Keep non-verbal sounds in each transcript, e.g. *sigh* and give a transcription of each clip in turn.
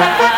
Bye. *laughs*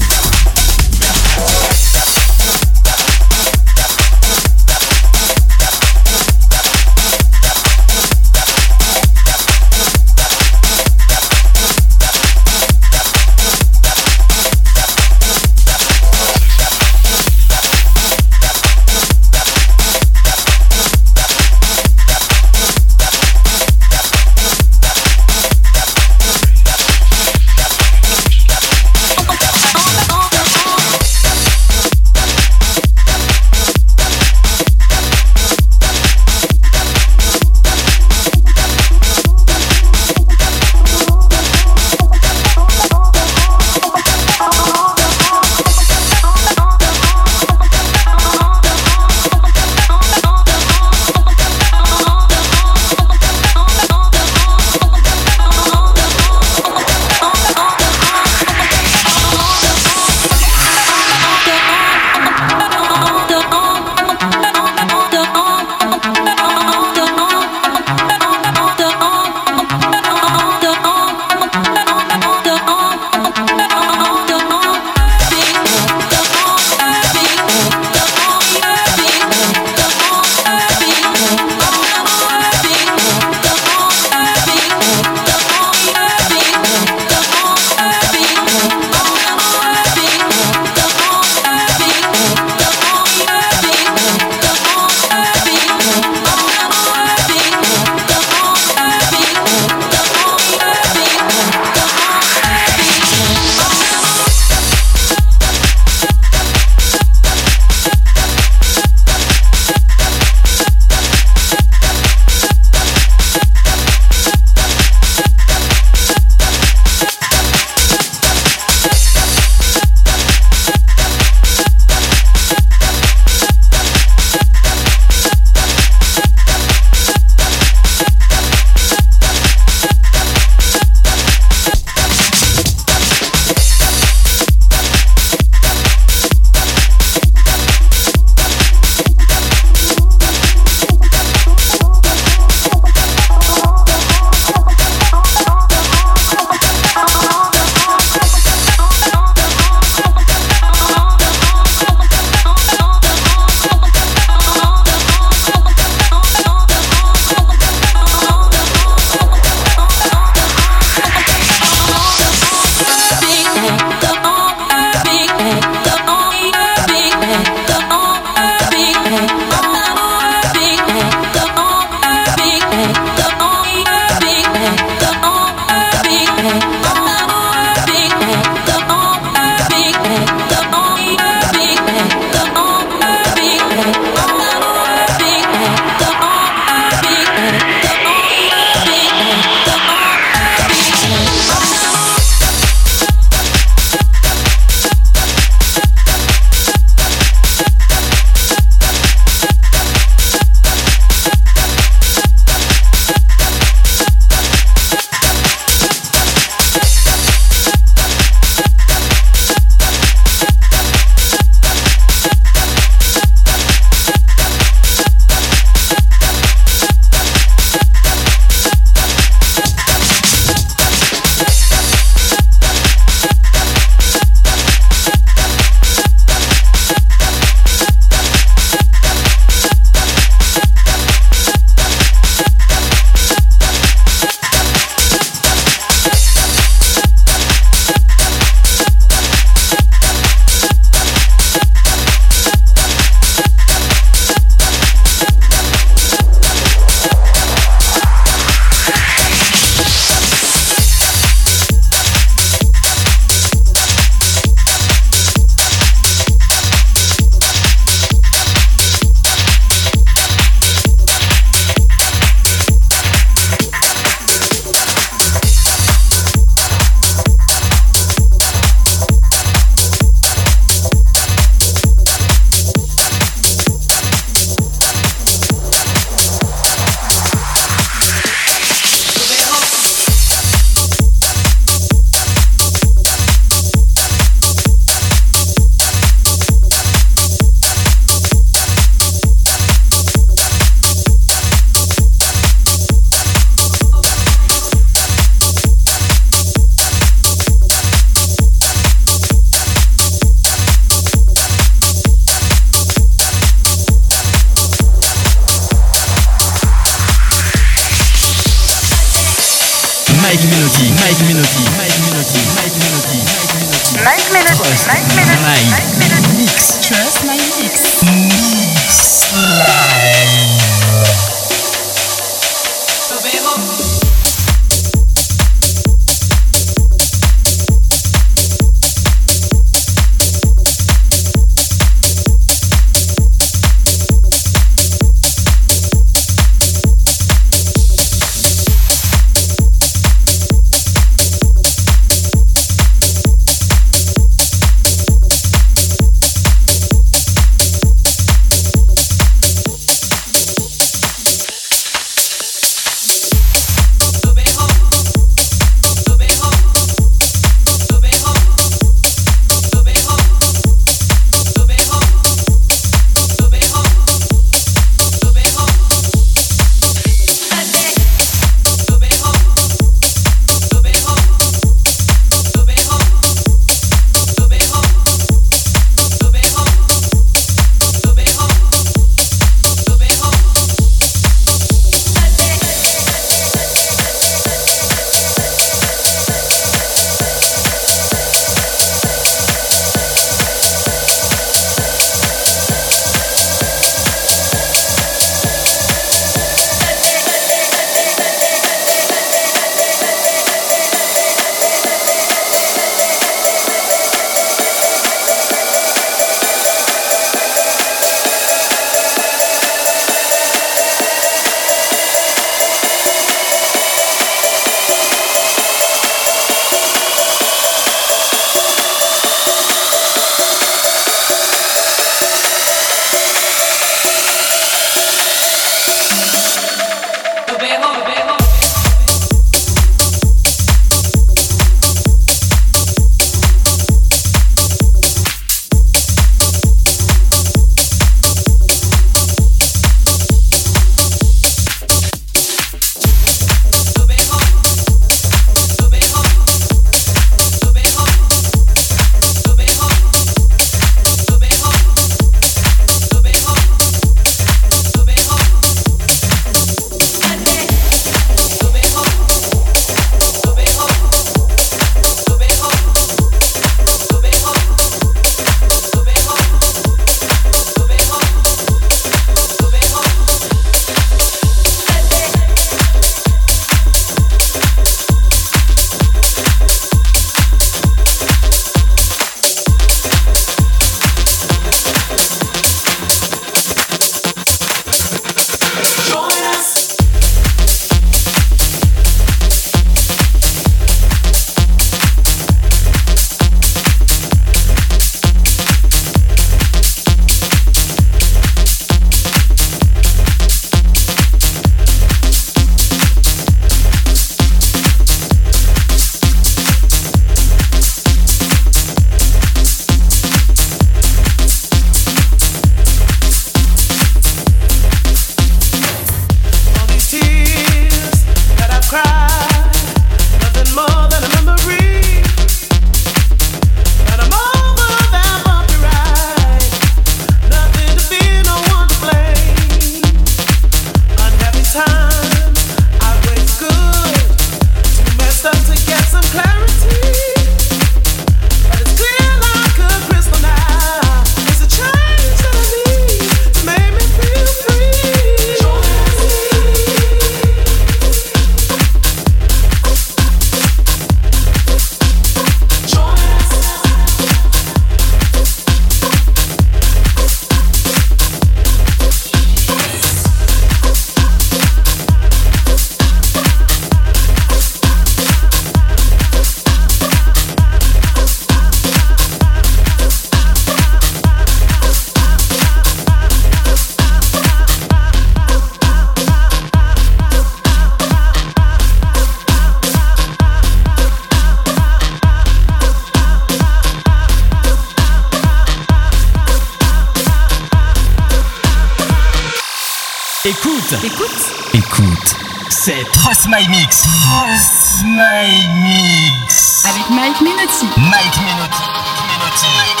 My Mix. Yes, My Mix. Avec Mike Minotti. Mike Minotti. Minotti.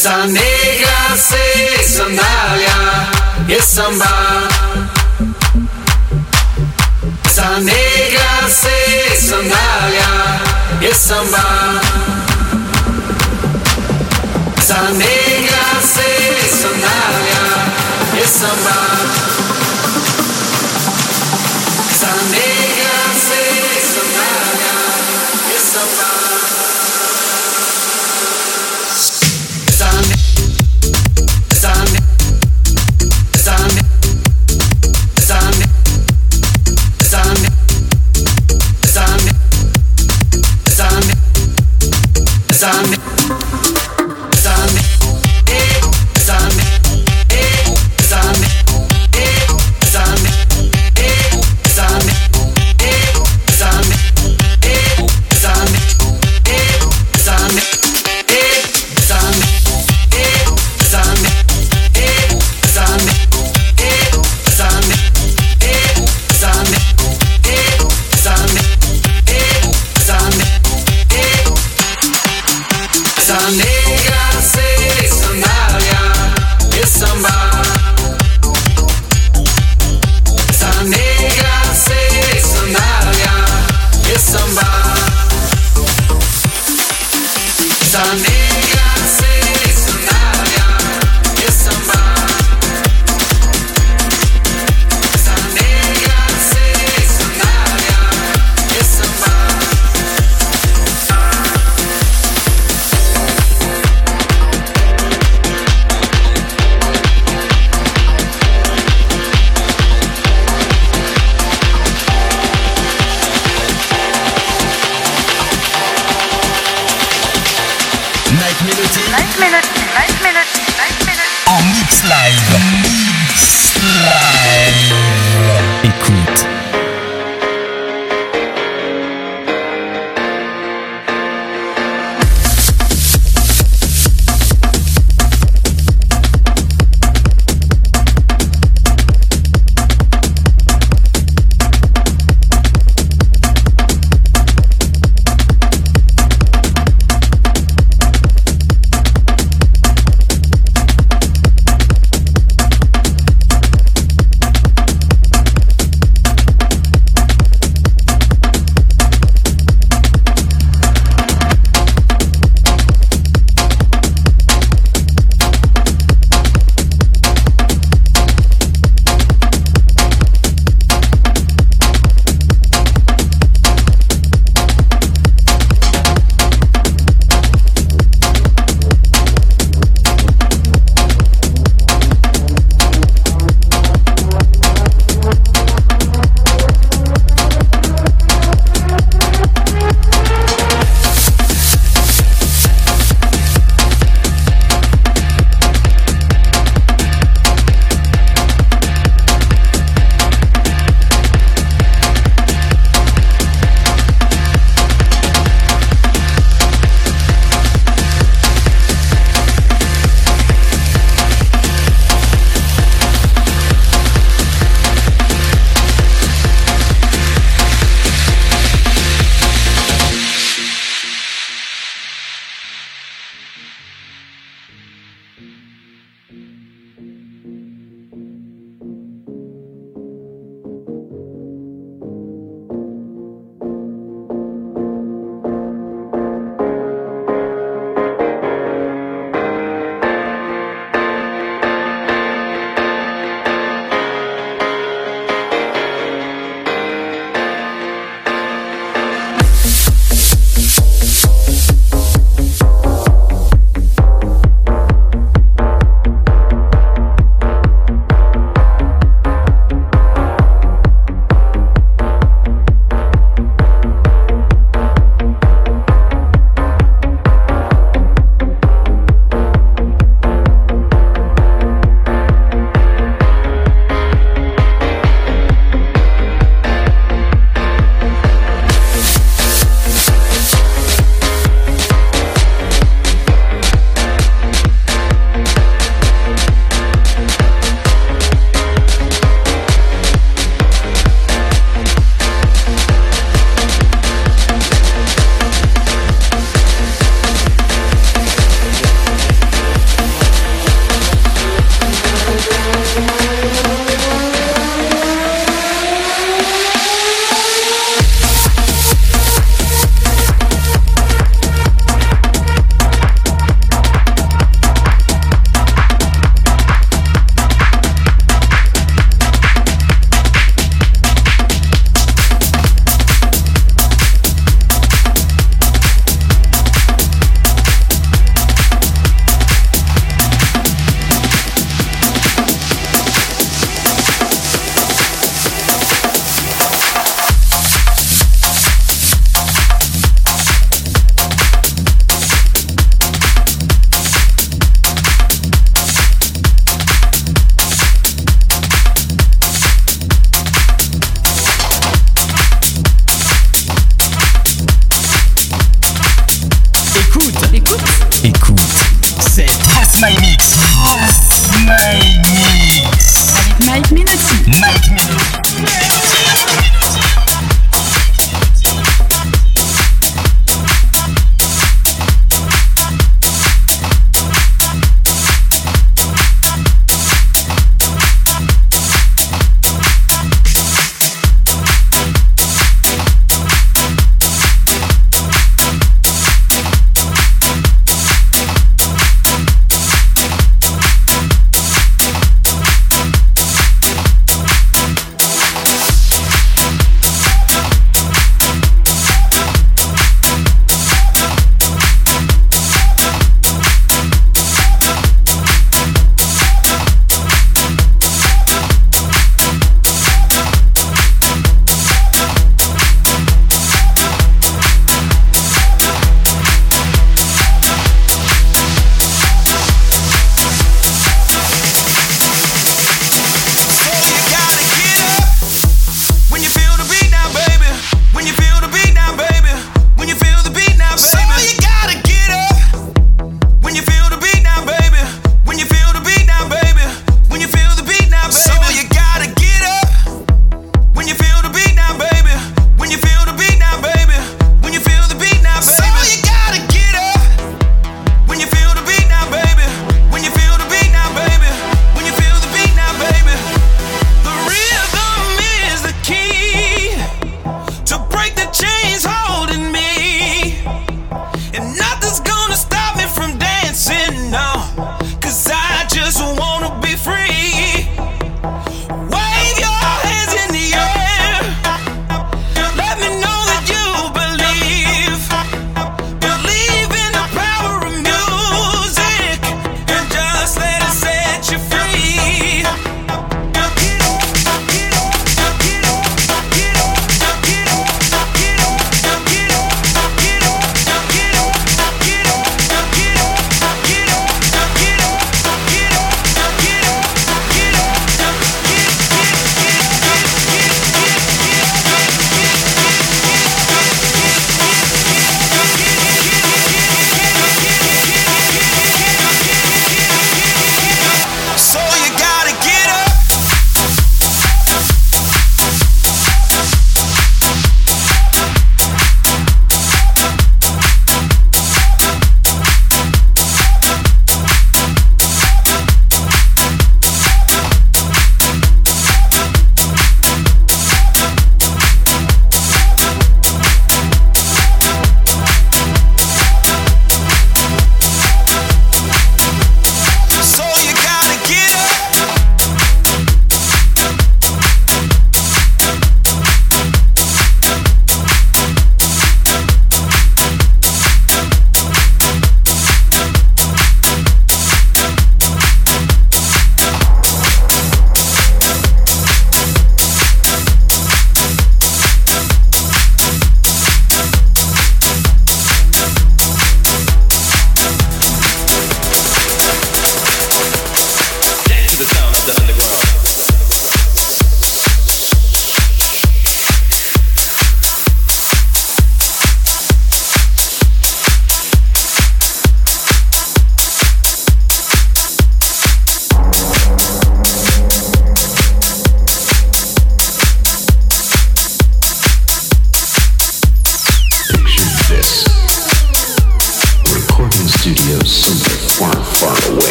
Esa negra se sandalia y es samba. Esa negra se sandalia y es samba. Esa negra se sandalia y es samba.